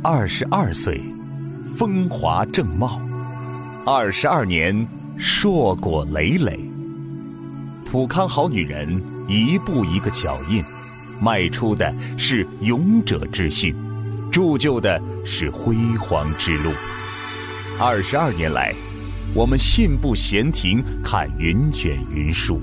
二十二岁，风华正茂；二十二年，硕果累累。普康好女人，一步一个脚印，迈出的是勇者之心，铸就的是辉煌之路。二十二年来，我们信步闲庭，看云卷云舒；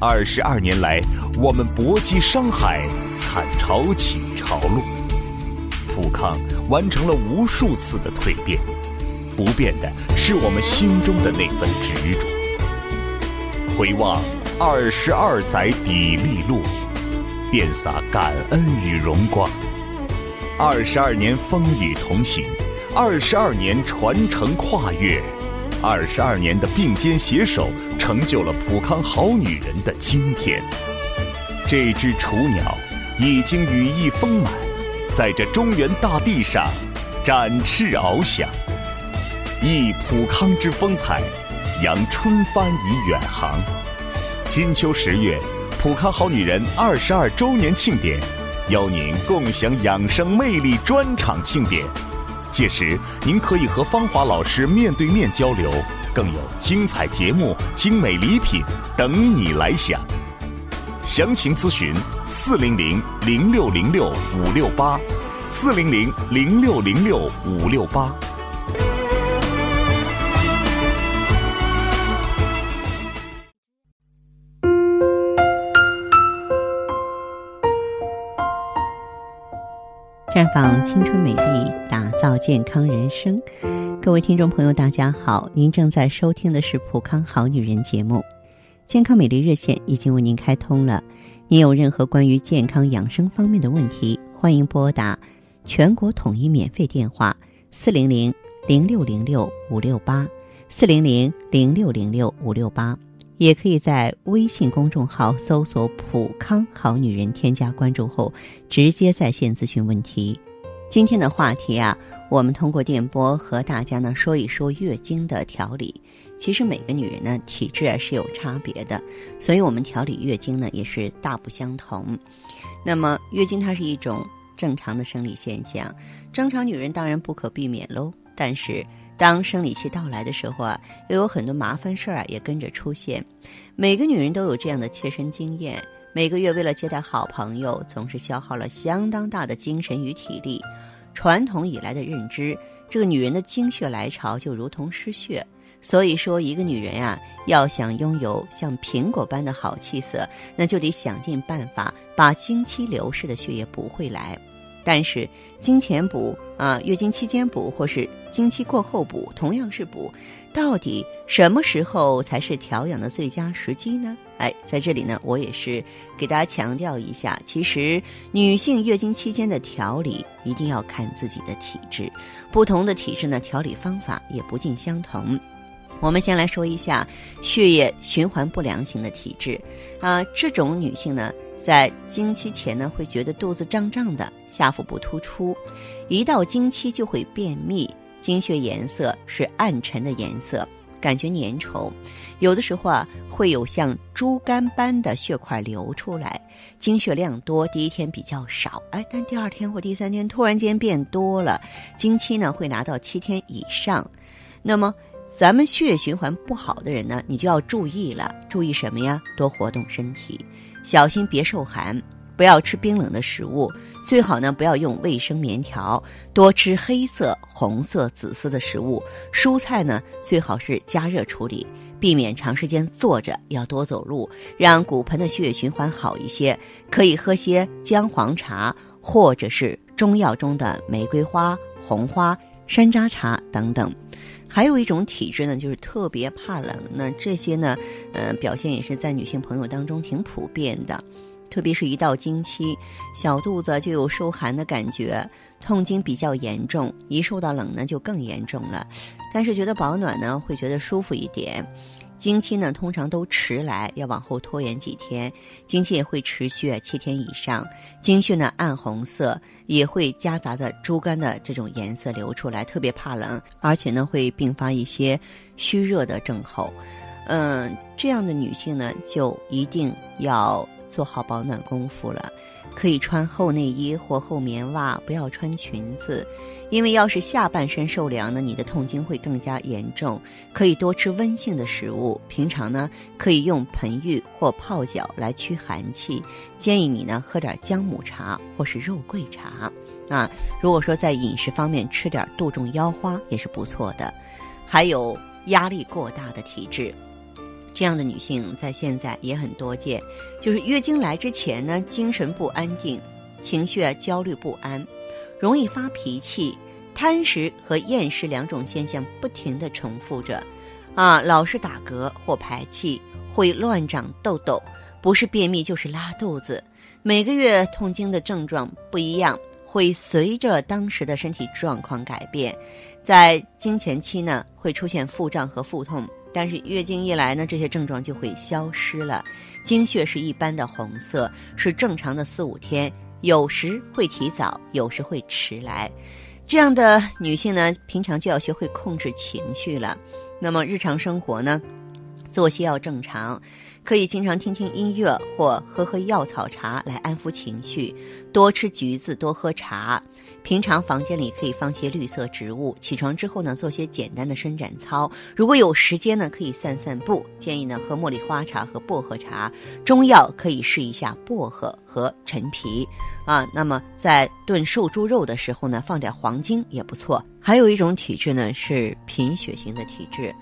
二十二年来，我们搏击商海，看潮起潮落。普康完成了无数次的蜕变，不变的是我们心中的那份执着。回望二十二载砥砺路，遍洒感恩与荣光。二十二年风雨同行，二十二年传承跨越，二十二年的并肩携手，成就了普康好女人的今天。这只雏鸟已经羽翼丰满。在这中原大地上展翅翱翔，忆普康之风采，扬春帆以远航。金秋十月，普康好女人二十二周年庆典，邀您共享养生魅力专场庆典。届时，您可以和芳华老师面对面交流，更有精彩节目、精美礼品等你来享。详情咨询四零零零六零六五六八，四零零零六零六五六八。绽放青春美丽，打造健康人生。各位听众朋友，大家好，您正在收听的是《普康好女人》节目。健康美丽热线已经为您开通了，您有任何关于健康养生方面的问题，欢迎拨打全国统一免费电话四零零零六零六五六八四零零零六零六五六八，也可以在微信公众号搜索“普康好女人”，添加关注后直接在线咨询问题。今天的话题啊，我们通过电波和大家呢说一说月经的调理。其实每个女人呢体质啊是有差别的，所以我们调理月经呢也是大不相同。那么月经它是一种正常的生理现象，正常女人当然不可避免喽。但是当生理期到来的时候啊，又有很多麻烦事儿啊也跟着出现。每个女人都有这样的切身经验，每个月为了接待好朋友，总是消耗了相当大的精神与体力。传统以来的认知，这个女人的经血来潮就如同失血。所以说，一个女人呀，要想拥有像苹果般的好气色，那就得想尽办法把经期流失的血液补回来。但是，经前补啊，月经期间补，或是经期过后补，同样是补，到底什么时候才是调养的最佳时机呢？哎，在这里呢，我也是给大家强调一下，其实女性月经期间的调理一定要看自己的体质，不同的体质呢，调理方法也不尽相同。我们先来说一下血液循环不良型的体质，啊，这种女性呢，在经期前呢，会觉得肚子胀胀的，下腹部突出，一到经期就会便秘，经血颜色是暗沉的颜色，感觉粘稠，有的时候啊，会有像猪肝般的血块流出来，经血量多，第一天比较少，哎，但第二天或第三天突然间变多了，经期呢会拿到七天以上，那么。咱们血液循环不好的人呢，你就要注意了。注意什么呀？多活动身体，小心别受寒，不要吃冰冷的食物。最好呢，不要用卫生棉条，多吃黑色、红色、紫色的食物。蔬菜呢，最好是加热处理，避免长时间坐着，要多走路，让骨盆的血液循环好一些。可以喝些姜黄茶，或者是中药中的玫瑰花、红花、山楂茶等等。还有一种体质呢，就是特别怕冷。那这些呢，呃，表现也是在女性朋友当中挺普遍的。特别是一到经期，小肚子就有受寒的感觉，痛经比较严重。一受到冷呢，就更严重了。但是觉得保暖呢，会觉得舒服一点。经期呢，通常都迟来，要往后拖延几天。经期也会持续七天以上，经血呢暗红色，也会夹杂着猪肝的这种颜色流出来，特别怕冷，而且呢会并发一些虚热的症候。嗯，这样的女性呢，就一定要做好保暖功夫了。可以穿厚内衣或厚棉袜，不要穿裙子，因为要是下半身受凉呢，你的痛经会更加严重。可以多吃温性的食物，平常呢可以用盆浴或泡脚来驱寒气。建议你呢喝点姜母茶或是肉桂茶啊。如果说在饮食方面吃点杜仲腰花也是不错的。还有压力过大的体质。这样的女性在现在也很多见，就是月经来之前呢，精神不安定，情绪啊焦虑不安，容易发脾气，贪食和厌食两种现象不停的重复着，啊，老是打嗝或排气，会乱长痘痘，不是便秘就是拉肚子，每个月痛经的症状不一样，会随着当时的身体状况改变，在经前期呢，会出现腹胀和腹痛。但是月经一来呢，这些症状就会消失了。经血是一般的红色，是正常的四五天，有时会提早，有时会迟来。这样的女性呢，平常就要学会控制情绪了。那么日常生活呢，作息要正常。可以经常听听音乐或喝喝药草茶来安抚情绪，多吃橘子，多喝茶。平常房间里可以放些绿色植物。起床之后呢，做些简单的伸展操。如果有时间呢，可以散散步。建议呢，喝茉莉花茶和薄荷茶。中药可以试一下薄荷和陈皮啊。那么在炖瘦猪肉的时候呢，放点黄精也不错。还有一种体质呢是贫血型的体质，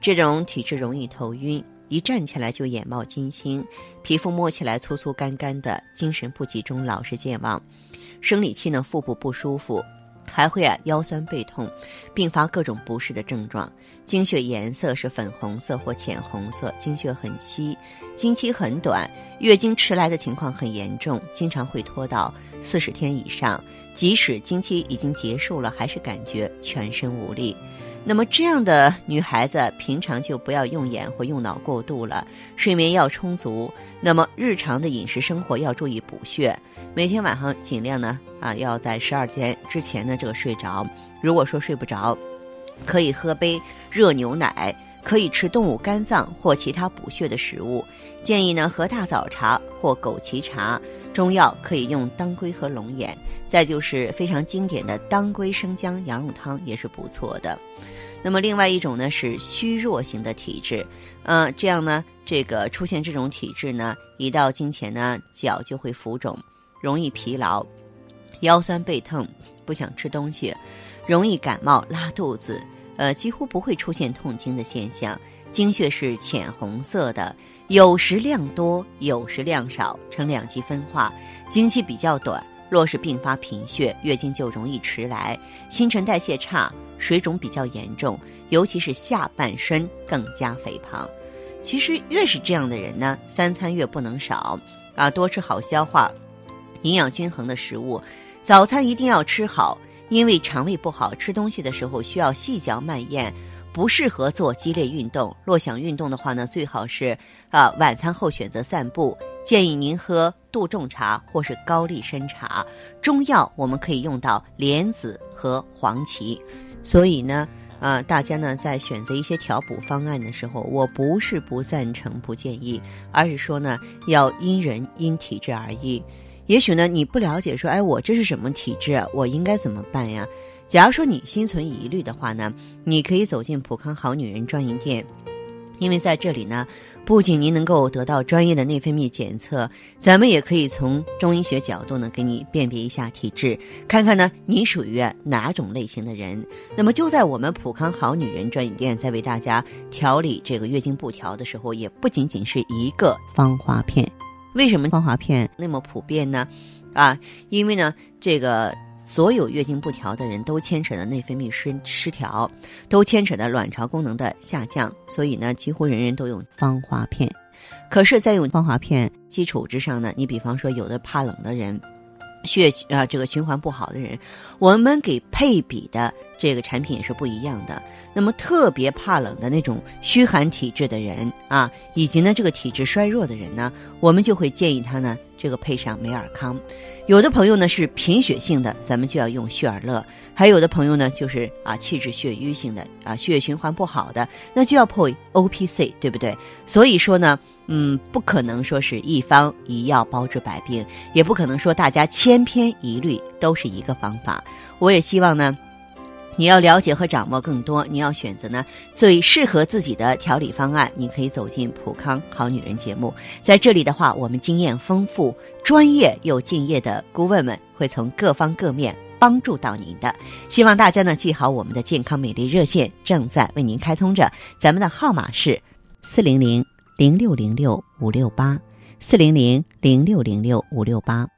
这种体质容易头晕。一站起来就眼冒金星，皮肤摸起来粗粗干干的，精神不集中，老是健忘。生理期呢，腹部不舒服，还会啊腰酸背痛，并发各种不适的症状。经血颜色是粉红色或浅红色，经血很稀，经期很短，月经迟来的情况很严重，经常会拖到四十天以上。即使经期已经结束了，还是感觉全身无力。那么这样的女孩子，平常就不要用眼或用脑过度了，睡眠要充足。那么日常的饮食生活要注意补血，每天晚上尽量呢啊要在十二点之前呢这个睡着。如果说睡不着，可以喝杯热牛奶，可以吃动物肝脏或其他补血的食物。建议呢喝大枣茶或枸杞茶。中药可以用当归和龙眼，再就是非常经典的当归生姜羊肉汤也是不错的。那么另外一种呢是虚弱型的体质，嗯，这样呢，这个出现这种体质呢，一到经前呢，脚就会浮肿，容易疲劳，腰酸背痛，不想吃东西，容易感冒拉肚子，呃，几乎不会出现痛经的现象。经血是浅红色的，有时量多，有时量少，呈两极分化。经期比较短，若是并发贫血，月经就容易迟来，新陈代谢差，水肿比较严重，尤其是下半身更加肥胖。其实越是这样的人呢，三餐越不能少啊，多吃好消化、营养均衡的食物，早餐一定要吃好，因为肠胃不好，吃东西的时候需要细嚼慢咽。不适合做激烈运动。若想运动的话呢，最好是啊晚餐后选择散步。建议您喝杜仲茶或是高丽参茶。中药我们可以用到莲子和黄芪。所以呢，啊大家呢在选择一些调补方案的时候，我不是不赞成、不建议，而是说呢要因人因体质而异。也许呢你不了解，说哎我这是什么体质啊？我应该怎么办呀？假如说你心存疑虑的话呢，你可以走进普康好女人专营店，因为在这里呢，不仅您能够得到专业的内分泌检测，咱们也可以从中医学角度呢给你辨别一下体质，看看呢你属于哪种类型的人。那么就在我们普康好女人专营店在为大家调理这个月经不调的时候，也不仅仅是一个芳华片。为什么芳华片那么普遍呢？啊，因为呢这个。所有月经不调的人都牵扯的内分泌失失调，都牵扯的卵巢功能的下降，所以呢，几乎人人都用芳华片。可是，在用芳华片基础之上呢，你比方说有的怕冷的人，血啊这个循环不好的人，我们给配比的这个产品也是不一样的。那么特别怕冷的那种虚寒体质的人啊，以及呢这个体质衰弱的人呢，我们就会建议他呢。这个配上美尔康。有的朋友呢是贫血性的，咱们就要用血尔乐；还有的朋友呢就是啊气滞血瘀性的啊血液循环不好的，那就要配 O P C，对不对？所以说呢，嗯，不可能说是一方一药包治百病，也不可能说大家千篇一律都是一个方法。我也希望呢。你要了解和掌握更多，你要选择呢最适合自己的调理方案。你可以走进普康好女人节目，在这里的话，我们经验丰富、专业又敬业的顾问们会从各方各面帮助到您的。希望大家呢记好我们的健康美丽热线正在为您开通着，咱们的号码是四零零零六零六五六八四零零零六零六五六八。